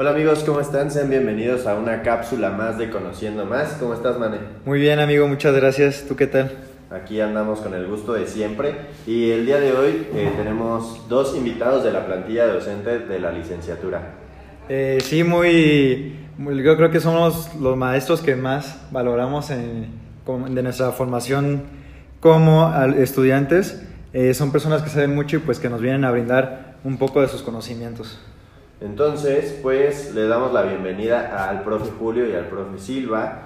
Hola amigos, ¿cómo están? Sean bienvenidos a una cápsula más de Conociendo Más. ¿Cómo estás, Mane? Muy bien, amigo, muchas gracias. ¿Tú qué tal? Aquí andamos con el gusto de siempre y el día de hoy eh, tenemos dos invitados de la plantilla docente de la licenciatura. Eh, sí, muy, muy- Yo creo que somos los maestros que más valoramos en- de nuestra formación como estudiantes. Eh, son personas que saben mucho y pues que nos vienen a brindar un poco de sus conocimientos. Entonces, pues le damos la bienvenida al profe Julio y al profe Silva,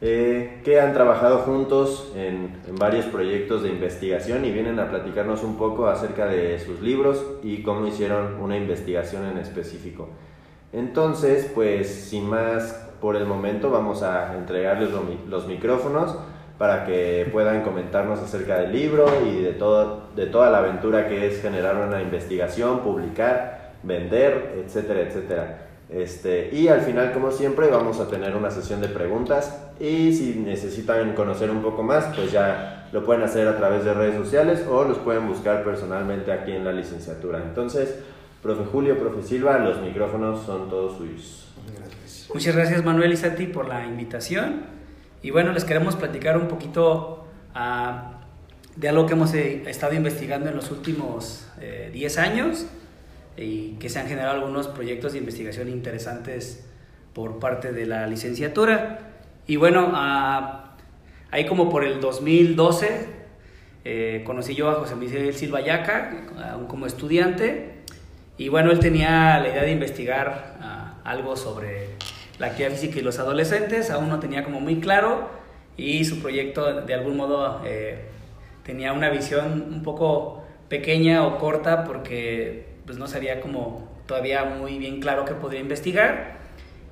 eh, que han trabajado juntos en, varios proyectos de investigación y vienen a platicarnos un poco acerca de sus libros y cómo hicieron una investigación en específico. Entonces, pues sin más por el momento, vamos a entregarles lo mi- los micrófonos para que puedan comentarnos acerca del libro y de, todo, de toda la aventura que es generar una investigación, publicar, vender, etcétera, etcétera. Este, y al final, como siempre, vamos a tener una sesión de preguntas y si necesitan conocer un poco más, pues ya lo pueden hacer a través de redes sociales o los pueden buscar personalmente aquí en la licenciatura. Entonces, profe Julio, profe Silva, los micrófonos son todos suyos. Muchas gracias Manuel y Santi por la invitación. Y bueno, les queremos platicar un poquito ah, de algo que hemos eh, estado investigando en los últimos eh, 10 años y que se han generado algunos proyectos de investigación interesantes por parte de la licenciatura. Y bueno, ah, ahí como por el 2012 eh, conocí yo a José Miguel Silva Yaca, aún como estudiante, y bueno, él tenía la idea de investigar ah, algo sobre la actividad física y los adolescentes, aún no tenía como muy claro, y su proyecto de algún modo eh, tenía una visión un poco pequeña o corta porque pues no sabía como todavía muy bien claro qué podría investigar.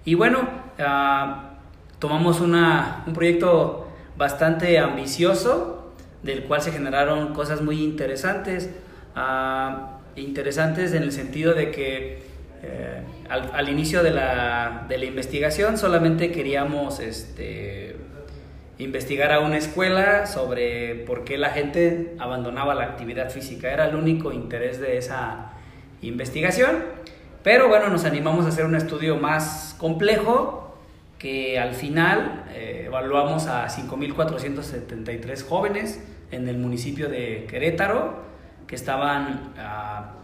Y bueno, ah, tomamos una, un proyecto bastante ambicioso, del cual se generaron cosas muy interesantes. ah, interesantes en el sentido de que eh, al, al inicio de la, de la investigación solamente queríamos este, investigar a una escuela sobre por qué la gente abandonaba la actividad física. Era el único interés de esa investigación. Pero bueno, nos animamos a hacer un estudio más complejo que al final eh, evaluamos a 5.473 jóvenes en el municipio de Querétaro que estaban ah,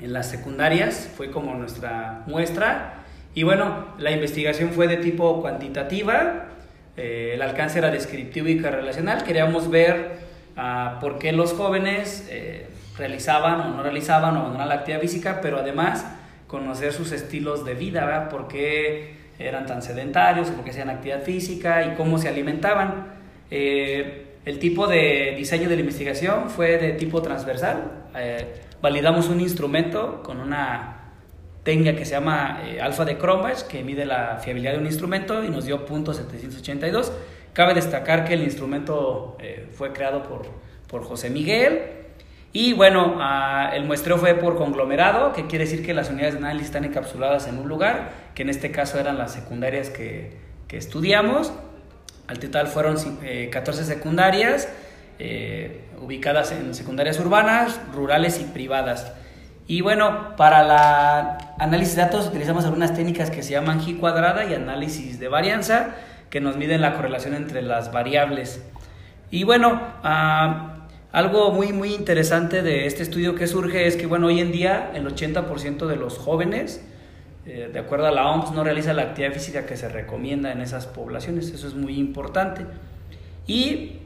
en las secundarias, fue como nuestra muestra. Y bueno, la investigación fue de tipo cuantitativa, eh, el alcance era descriptivo y correlacional. Queríamos ver ah, por qué los jóvenes eh, realizaban o no realizaban o abandonaban la actividad física, pero además conocer sus estilos de vida, ¿verdad? por qué eran tan sedentarios, por qué hacían actividad física y cómo se alimentaban. Eh, el tipo de diseño de la investigación fue de tipo transversal. Eh, validamos un instrumento con una técnica que se llama eh, alfa de Cronbach, que mide la fiabilidad de un instrumento y nos dio punto 782. Cabe destacar que el instrumento eh, fue creado por, por José Miguel. Y bueno, ah, el muestreo fue por conglomerado, que quiere decir que las unidades de análisis están encapsuladas en un lugar, que en este caso eran las secundarias que, que estudiamos. Al total fueron eh, 14 secundarias, eh, ubicadas en secundarias urbanas, rurales y privadas. Y bueno, para la análisis de datos utilizamos algunas técnicas que se llaman G cuadrada y análisis de varianza, que nos miden la correlación entre las variables. Y bueno, ah, algo muy muy interesante de este estudio que surge es que bueno, hoy en día el 80% de los jóvenes, eh, de acuerdo a la OMS, no realiza la actividad física que se recomienda en esas poblaciones. Eso es muy importante. Y,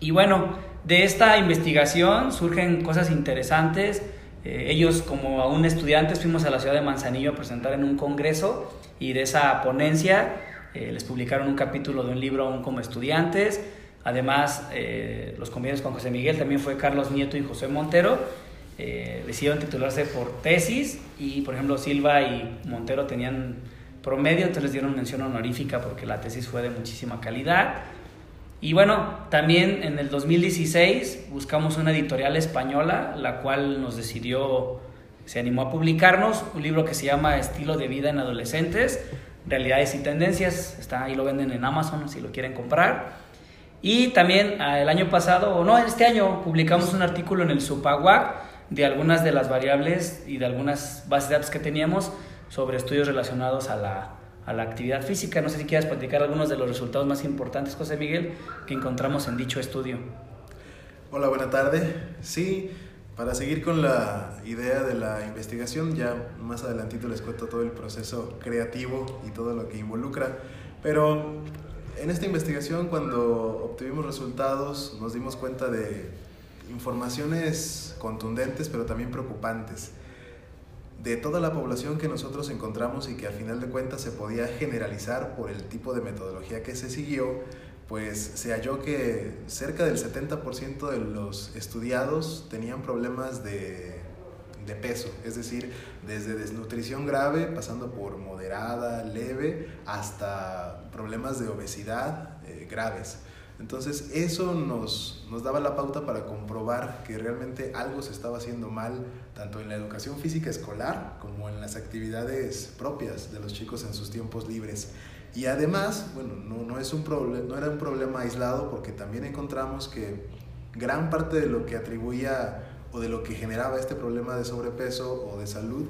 y bueno, de esta investigación surgen cosas interesantes. Eh, ellos como aún estudiantes fuimos a la ciudad de Manzanillo a presentar en un congreso y de esa ponencia eh, les publicaron un capítulo de un libro aún como estudiantes. Además, eh, los compañeros con José Miguel también fue Carlos Nieto y José Montero. Eh, decidieron titularse por tesis y, por ejemplo, Silva y Montero tenían promedio, entonces les dieron mención honorífica porque la tesis fue de muchísima calidad. Y bueno, también en el 2016 buscamos una editorial española, la cual nos decidió, se animó a publicarnos un libro que se llama Estilo de vida en adolescentes, realidades y tendencias. Está ahí lo venden en Amazon si lo quieren comprar. Y también ah, el año pasado, o no, este año publicamos un artículo en el Supaguac de algunas de las variables y de algunas bases de datos que teníamos sobre estudios relacionados a la, a la actividad física. No sé si quieras platicar algunos de los resultados más importantes, José Miguel, que encontramos en dicho estudio. Hola, buena tarde. Sí, para seguir con la idea de la investigación, ya más adelantito les cuento todo el proceso creativo y todo lo que involucra, pero en esta investigación cuando obtuvimos resultados nos dimos cuenta de informaciones contundentes pero también preocupantes de toda la población que nosotros encontramos y que al final de cuentas se podía generalizar por el tipo de metodología que se siguió, pues se halló que cerca del 70% de los estudiados tenían problemas de, de, peso, es decir, desde desnutrición grave, pasando por moderada, leve, hasta problemas de obesidad eh, graves. Entonces eso nos, nos daba la pauta para comprobar que realmente algo se estaba haciendo mal, tanto en la educación física escolar como en las actividades propias de los chicos en sus tiempos libres. Y además, bueno, no, no, es un no era un problema aislado porque también encontramos que gran parte de lo que atribuía o de lo que generaba este problema de sobrepeso o de salud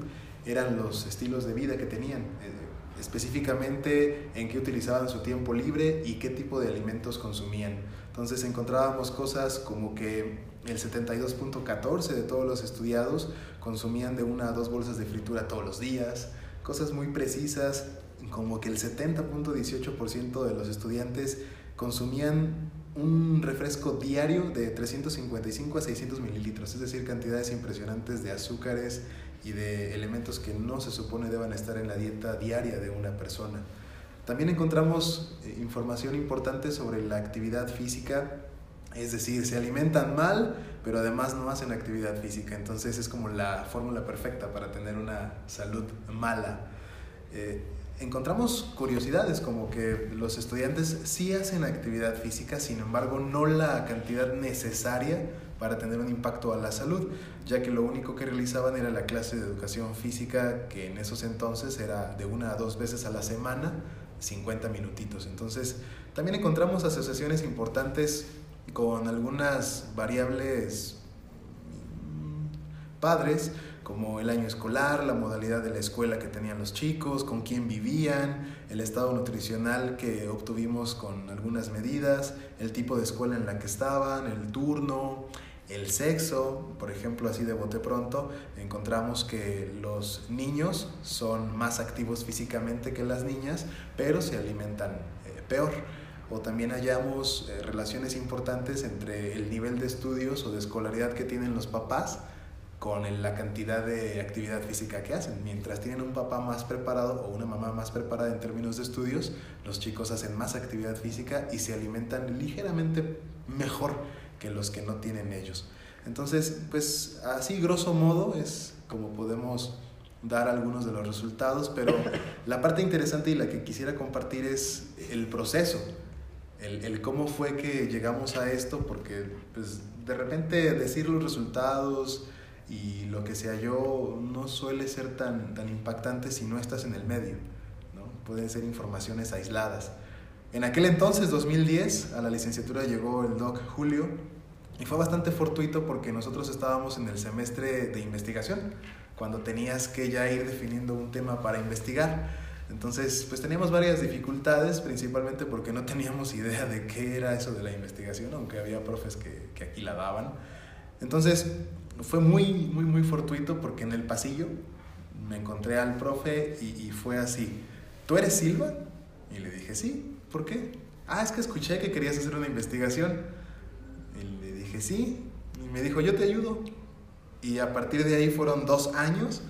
eran los estilos de vida que tenían, eh, específicamente en qué utilizaban su tiempo libre y qué tipo de alimentos consumían. Entonces encontrábamos cosas como que el 72.14 de todos los estudiados consumían de una a dos bolsas de fritura todos los días, cosas muy precisas como que el 70.18% de los estudiantes consumían un refresco diario de 355 a 600 mililitros, es decir, cantidades impresionantes de azúcares y de elementos que no se supone deban estar en la dieta diaria de una persona. También encontramos eh, información importante sobre la actividad física, es decir, se alimentan mal, pero además no hacen actividad física, entonces es como la fórmula perfecta para tener una salud mala. Eh, encontramos curiosidades como que los estudiantes sí hacen actividad física, sin embargo no la cantidad necesaria para tener un impacto a la salud, ya que lo único que realizaban era la clase de educación física, que en esos entonces era de una a dos veces a la semana, 50 minutitos. Entonces, también encontramos asociaciones importantes con algunas variables mm, padres, como el año escolar, la modalidad de la escuela que tenían los chicos, con quién vivían, el estado nutricional que obtuvimos con algunas medidas, el tipo de escuela en la que estaban, el turno, el sexo, por ejemplo, así de bote pronto, encontramos que los niños son más activos físicamente que las niñas, pero se alimentan eh, peor. O también hallamos eh, relaciones importantes entre el nivel de estudios o de escolaridad que tienen los papás con la cantidad de actividad física que hacen. Mientras tienen un papá más preparado o una mamá más preparada en términos de estudios, los chicos hacen más actividad física y se alimentan ligeramente mejor que los que no tienen ellos. Entonces, pues así grosso modo es como podemos dar algunos de los resultados, pero la parte interesante y la que quisiera compartir es el proceso, el, el cómo fue que llegamos a esto, porque pues de repente decir los resultados, y lo que se halló no suele ser tan, tan impactante si no estás en el medio, ¿no? pueden ser informaciones aisladas. En aquel entonces, 2010, a la licenciatura llegó el doc Julio y fue bastante fortuito porque nosotros estábamos en el semestre de investigación, cuando tenías que ya ir definiendo un tema para investigar. Entonces, pues teníamos varias dificultades, principalmente porque no teníamos idea de qué era eso de la investigación, aunque había profes que, que aquí la daban. Entonces, fue muy, muy, muy fortuito porque en el pasillo me encontré al profe y, fue así, ¿tú eres Silva? Y le dije, sí, ¿por qué? Ah, es que escuché que querías hacer una investigación. Y le dije, sí, y me dijo, yo te ayudo. Y a partir de ahí fueron dos años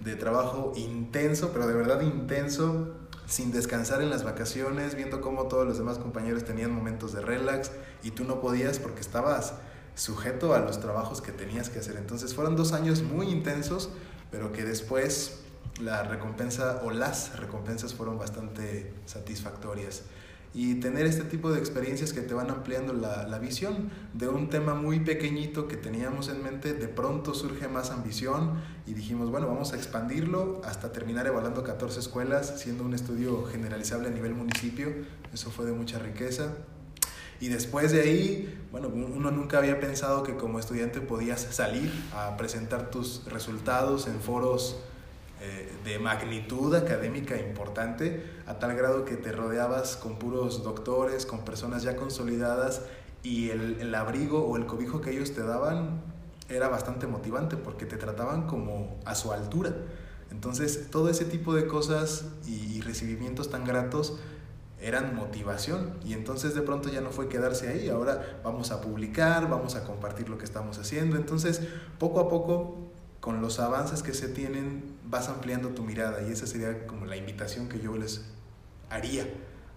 de trabajo intenso, pero de verdad intenso, sin descansar en las vacaciones, viendo cómo todos los demás compañeros tenían momentos de relax y tú no podías porque estabas sujeto a los trabajos que tenías que hacer. Entonces fueron dos años muy intensos, pero que después la recompensa o las recompensas fueron bastante satisfactorias. Y tener este tipo de experiencias que te van ampliando la, la, visión de un tema muy pequeñito que teníamos en mente, de pronto surge más ambición y dijimos, bueno, vamos a expandirlo hasta terminar evaluando 14 escuelas, siendo un estudio generalizable a nivel municipio. Eso fue de mucha riqueza. Y después de ahí, bueno, uno nunca había pensado que como estudiante podías salir a presentar tus resultados en foros eh, de magnitud académica importante, a tal grado que te rodeabas con puros doctores, con personas ya consolidadas y el, el abrigo o el cobijo que ellos te daban era bastante motivante porque te trataban como a su altura. Entonces, todo ese tipo de cosas y, recibimientos tan gratos eran motivación y entonces de pronto ya no fue quedarse ahí, ahora vamos a publicar, vamos a compartir lo que estamos haciendo, entonces poco a poco con los avances que se tienen vas ampliando tu mirada y esa sería como la invitación que yo les haría,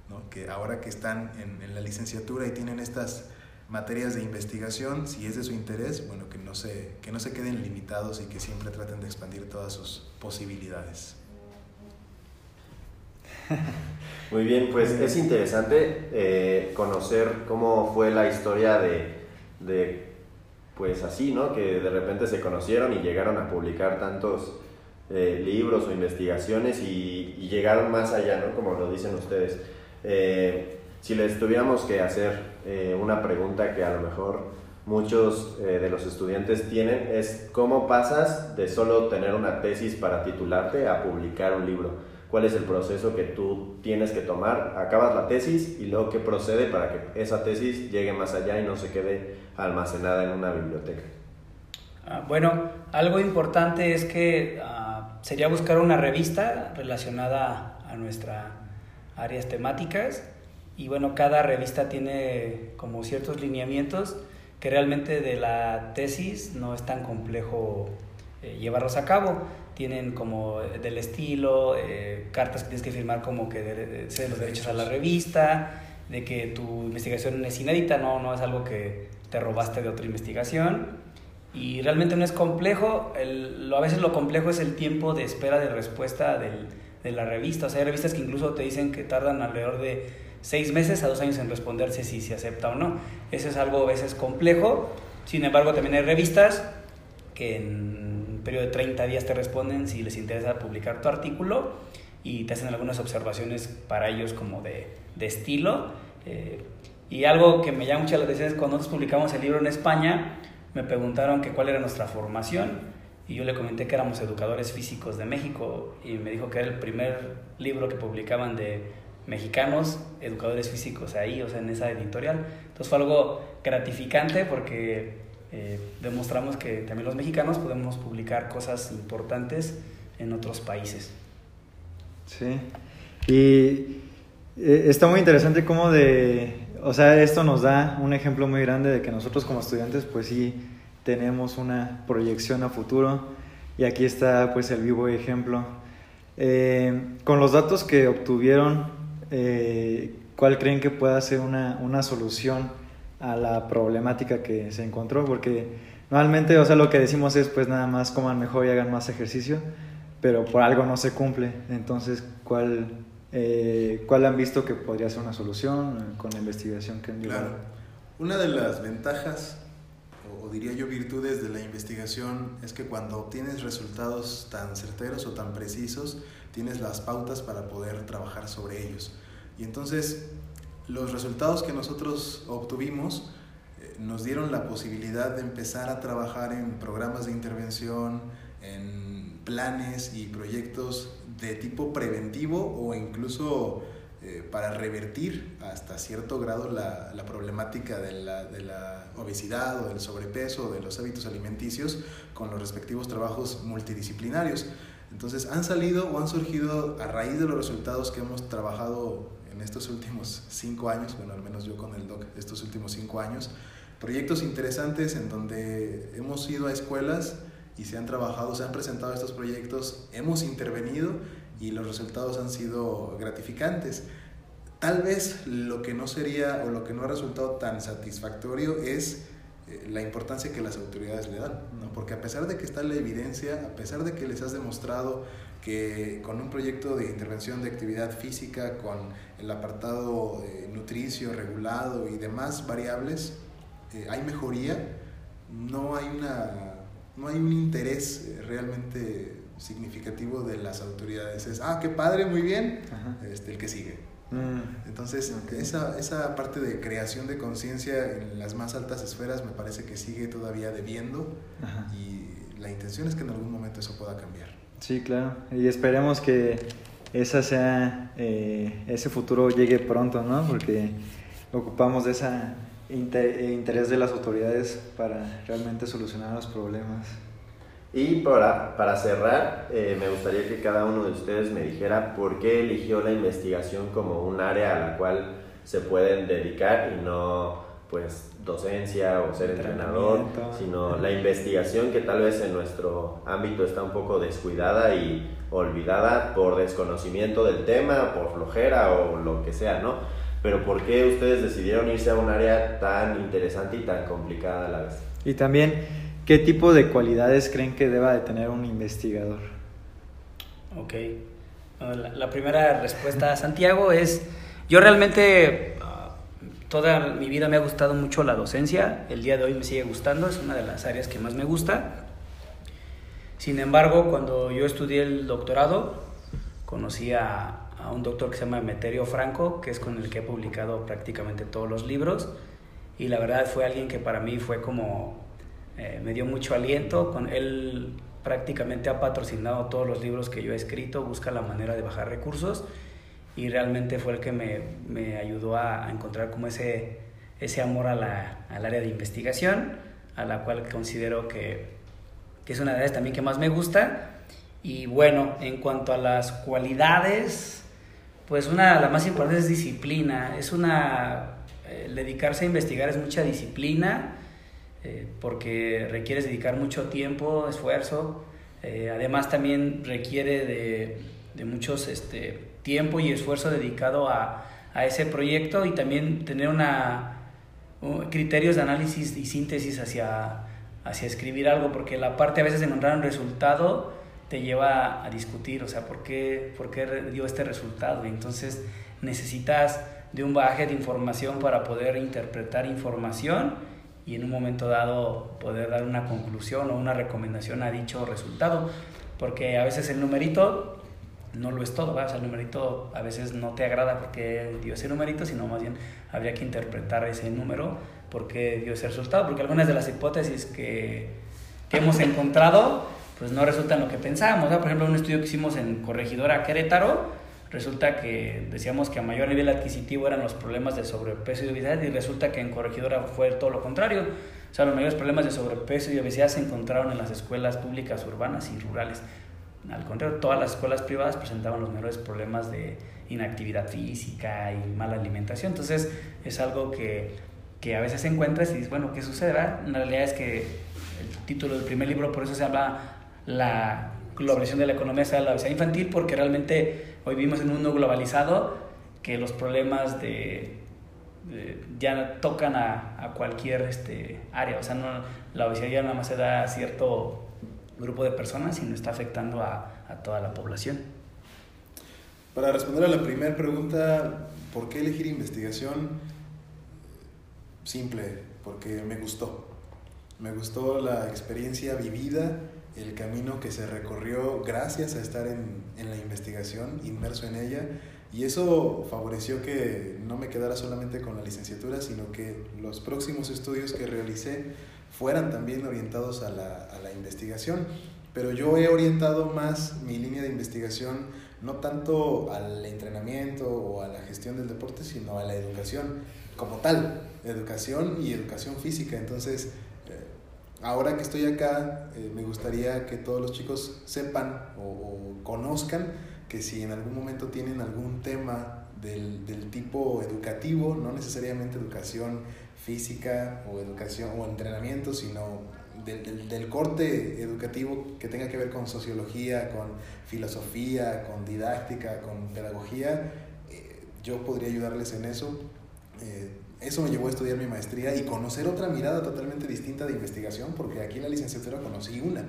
¿no? que ahora que están en, en la licenciatura y tienen estas materias de investigación, si es de su interés, bueno, que no se, que no se queden limitados y que siempre traten de expandir todas sus posibilidades. Muy bien, pues es interesante eh, conocer cómo fue la historia de, de, pues así, ¿no? Que de repente se conocieron y llegaron a publicar tantos eh, libros o investigaciones y, llegaron más allá, ¿no? Como lo dicen ustedes. Eh, si les tuviéramos que hacer una pregunta que a lo mejor muchos de los estudiantes tienen, es cómo pasas de solo tener una tesis para titularte a publicar un libro. ¿Cuál es el proceso que tú tienes que tomar? Acabas la tesis y luego qué procede para que esa tesis llegue más allá y no se quede almacenada en una biblioteca. Ah, bueno, algo importante es que ah, sería buscar una revista relacionada a nuestras áreas temáticas y bueno, cada revista tiene como ciertos lineamientos que realmente de la tesis no es tan complejo eh, llevarlos a cabo. Tienen como del estilo, eh, cartas que tienes que firmar como que de, de, los derechos a la revista, de que tu investigación es inédita, no, no es algo que te robaste de otra investigación. Y realmente no es complejo, el, a veces lo complejo es el tiempo de espera de respuesta del, de la revista. O sea, hay revistas que incluso te dicen que tardan alrededor de seis meses a dos años en responderse si se acepta o no. Eso es algo a veces complejo. Sin embargo, también hay revistas que en periodo de 30 días te responden si les interesa publicar tu artículo y te hacen algunas observaciones para ellos como de, de estilo. Eh, y algo que me llama mucho la atención es cuando nosotros publicamos el libro en España, me preguntaron que cuál era nuestra formación y yo le comenté que éramos educadores físicos de México y me dijo que era el primer libro que publicaban de mexicanos, educadores físicos ahí, o sea, en esa editorial. Entonces fue algo gratificante porque eh, demostramos que también los mexicanos podemos publicar cosas importantes en otros países. Sí, y eh, está muy interesante cómo de, o sea, esto nos da un ejemplo muy grande de que nosotros como estudiantes pues sí tenemos una proyección a futuro y aquí está pues el vivo ejemplo. Eh, con los datos que obtuvieron eh, cuál creen que pueda ser una, una, solución a la problemática que se encontró, porque normalmente, o sea, lo que decimos es pues nada más coman mejor y hagan más ejercicio, pero por algo no se cumple. Entonces, ¿cuál, eh, ¿cuál han visto que podría ser una solución con la investigación que han llevado? Claro. Una de las ventajas o diría yo virtudes de la investigación es que cuando obtienes resultados tan certeros o tan precisos, tienes las pautas para poder trabajar sobre ellos. Y entonces los resultados que nosotros obtuvimos eh, nos dieron la posibilidad de empezar a trabajar en programas de intervención, en planes y proyectos de tipo preventivo o incluso eh, para revertir hasta cierto grado la, la problemática de la, de la, obesidad o del sobrepeso o de los hábitos alimenticios con los respectivos trabajos multidisciplinarios. Entonces han salido o han surgido a raíz de los resultados que hemos trabajado en estos últimos cinco años, bueno, al menos yo con el DOC, estos últimos cinco años, proyectos interesantes en donde hemos ido a escuelas y se han trabajado, se han presentado estos proyectos, hemos intervenido y los resultados han sido gratificantes. Tal vez lo que no sería o lo que no ha resultado tan satisfactorio es la importancia que las autoridades le dan, ¿no? porque a pesar de que está la evidencia, a pesar de que les has demostrado que con un proyecto de intervención de actividad física, con el apartado eh, nutricio regulado y demás variables, eh, hay mejoría, no hay, una, no hay un interés eh, realmente significativo de las autoridades. Es, ah, qué padre, muy bien, este, el que sigue. Mm. Entonces, esa, esa parte de creación de conciencia en las más altas esferas me parece que sigue todavía debiendo y la intención es que en algún momento eso pueda cambiar. Sí, claro. Y esperemos que esa sea, eh, ese futuro llegue pronto, ¿no? Porque ocupamos de ese interés de las autoridades para realmente solucionar los problemas. Y para, para cerrar, eh, me gustaría que cada uno de ustedes me dijera por qué eligió la investigación como un área a la cual se pueden dedicar y no pues docencia o ser entrenador, sino la investigación que tal vez en nuestro ámbito está un poco descuidada y olvidada por desconocimiento del tema, por flojera o lo que sea, ¿no? Pero ¿por qué ustedes decidieron irse a un área tan interesante y tan complicada a la vez? Y también, ¿qué tipo de cualidades creen que deba de tener un investigador? Ok. La, primera respuesta Santiago es, yo realmente ah, toda mi vida me ha gustado mucho la docencia, el día de hoy me sigue gustando, es una de las áreas que más me gusta. Sin embargo, cuando yo estudié el doctorado, conocí a, a un doctor que se llama Emeterio Franco, que es con el que he publicado prácticamente todos los libros. Y la verdad fue alguien que para mí fue como, eh, me dio mucho aliento. Con él prácticamente ha patrocinado todos los libros que yo he escrito, busca la manera de bajar recursos y realmente fue el que me, me ayudó a, encontrar como ese, ese amor a la, al área de investigación, a la cual considero que, que es una de las también que más me gusta. Y bueno, en cuanto a las cualidades, pues una, la más importante es disciplina, es una, dedicarse a investigar es mucha disciplina, eh, porque requiere dedicar mucho tiempo, esfuerzo, eh, además también requiere de, de muchos este, tiempo y esfuerzo dedicado a, a, ese proyecto y también tener una, criterios de análisis y síntesis hacia, hacia escribir algo, porque la parte a veces de encontrar un resultado te lleva a discutir, o sea, ¿por qué, por qué dio este resultado? Entonces necesitas de un bagaje de información para poder interpretar información y en un momento dado poder dar una conclusión o una recomendación a dicho resultado, porque a veces el numerito no lo es todo, o sea, el numerito a veces no te agrada porque dio ese numerito, sino más bien habría que interpretar ese número porque dio ese resultado, porque algunas de las hipótesis que, que hemos encontrado pues no resulta lo que pensábamos. Por ejemplo, un estudio que hicimos en Corregidora Querétaro, resulta que decíamos que a mayor nivel adquisitivo eran los problemas de sobrepeso y obesidad y resulta que en Corregidora fue todo lo contrario. O sea, los mayores problemas de sobrepeso y obesidad se encontraron en las escuelas públicas urbanas y rurales. Al contrario, todas las escuelas privadas presentaban los mayores problemas de inactividad física y mala alimentación. Entonces, es algo que, que a veces encuentras y dices, bueno, ¿qué sucede? La realidad es que el título del primer libro por eso se habla la globalización de la economía sea la obesidad infantil, porque realmente hoy vivimos en un mundo globalizado que los problemas de, ya tocan a, a, cualquier este, área, o sea, no, la obesidad ya nada más se da a cierto grupo de personas, sino está afectando a, a toda la población. Para responder a la primera pregunta, ¿por qué elegir investigación? Simple, porque me gustó. Me gustó la experiencia vivida el camino que se recorrió gracias a estar en, en, la investigación, inmerso en ella, y eso favoreció que no me quedara solamente con la licenciatura, sino que los próximos estudios que realicé fueran también orientados a la, a la investigación. Pero yo he orientado más mi línea de investigación no tanto al entrenamiento o a la gestión del deporte, sino a la educación como tal, educación y educación física. Entonces, ahora que estoy acá, eh, me gustaría que todos los chicos sepan o, conozcan que si en algún momento tienen algún tema del, del, tipo educativo, no necesariamente educación física o educación o entrenamiento, sino del, del, corte educativo que tenga que ver con sociología, con filosofía, con didáctica, con pedagogía, eh, yo podría ayudarles en eso. Eh, eso me llevó a estudiar mi maestría y conocer otra mirada totalmente distinta de investigación, porque aquí en la licenciatura conocí una,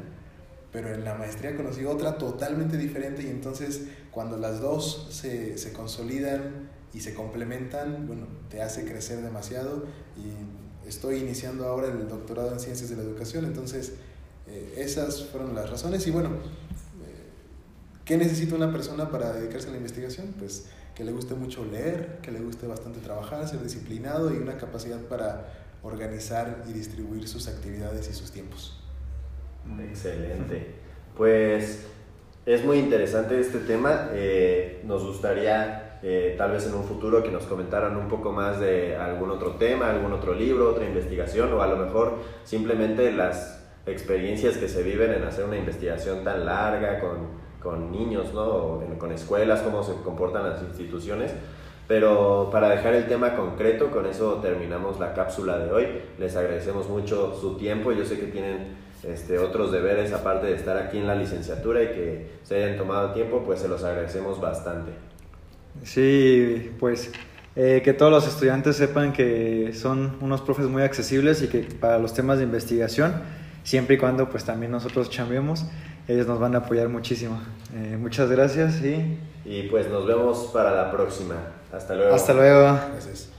pero en la maestría conocí otra totalmente diferente y entonces cuando las dos se, se consolidan y se complementan, bueno, te hace crecer demasiado y estoy iniciando ahora el doctorado en ciencias de la educación, entonces eh, esas fueron las razones y bueno, ¿qué necesita una persona para dedicarse a la investigación? Pues que le guste mucho leer, que le guste bastante trabajar, ser disciplinado y una capacidad para organizar y distribuir sus actividades y sus tiempos. Excelente. Pues es muy interesante este tema. Eh, nos gustaría eh, tal vez en un futuro que nos comentaran un poco más de algún otro tema, algún otro libro, otra investigación o a lo mejor simplemente las experiencias que se viven en hacer una investigación tan larga con, con niños, ¿no? Con escuelas, cómo se comportan las instituciones. Pero para dejar el tema concreto, con eso terminamos la cápsula de hoy. Les agradecemos mucho su tiempo. Yo sé que tienen este, otros deberes aparte de estar aquí en la licenciatura y que se hayan tomado tiempo, pues se los agradecemos bastante. Sí, pues eh, que todos los estudiantes sepan que son unos profes muy accesibles y que para los temas de investigación, siempre y cuando pues también nosotros chambeemos, ellos nos van a apoyar muchísimo. Eh, muchas gracias y... Y pues nos vemos para la próxima. Hasta luego. Hasta luego. Gracias.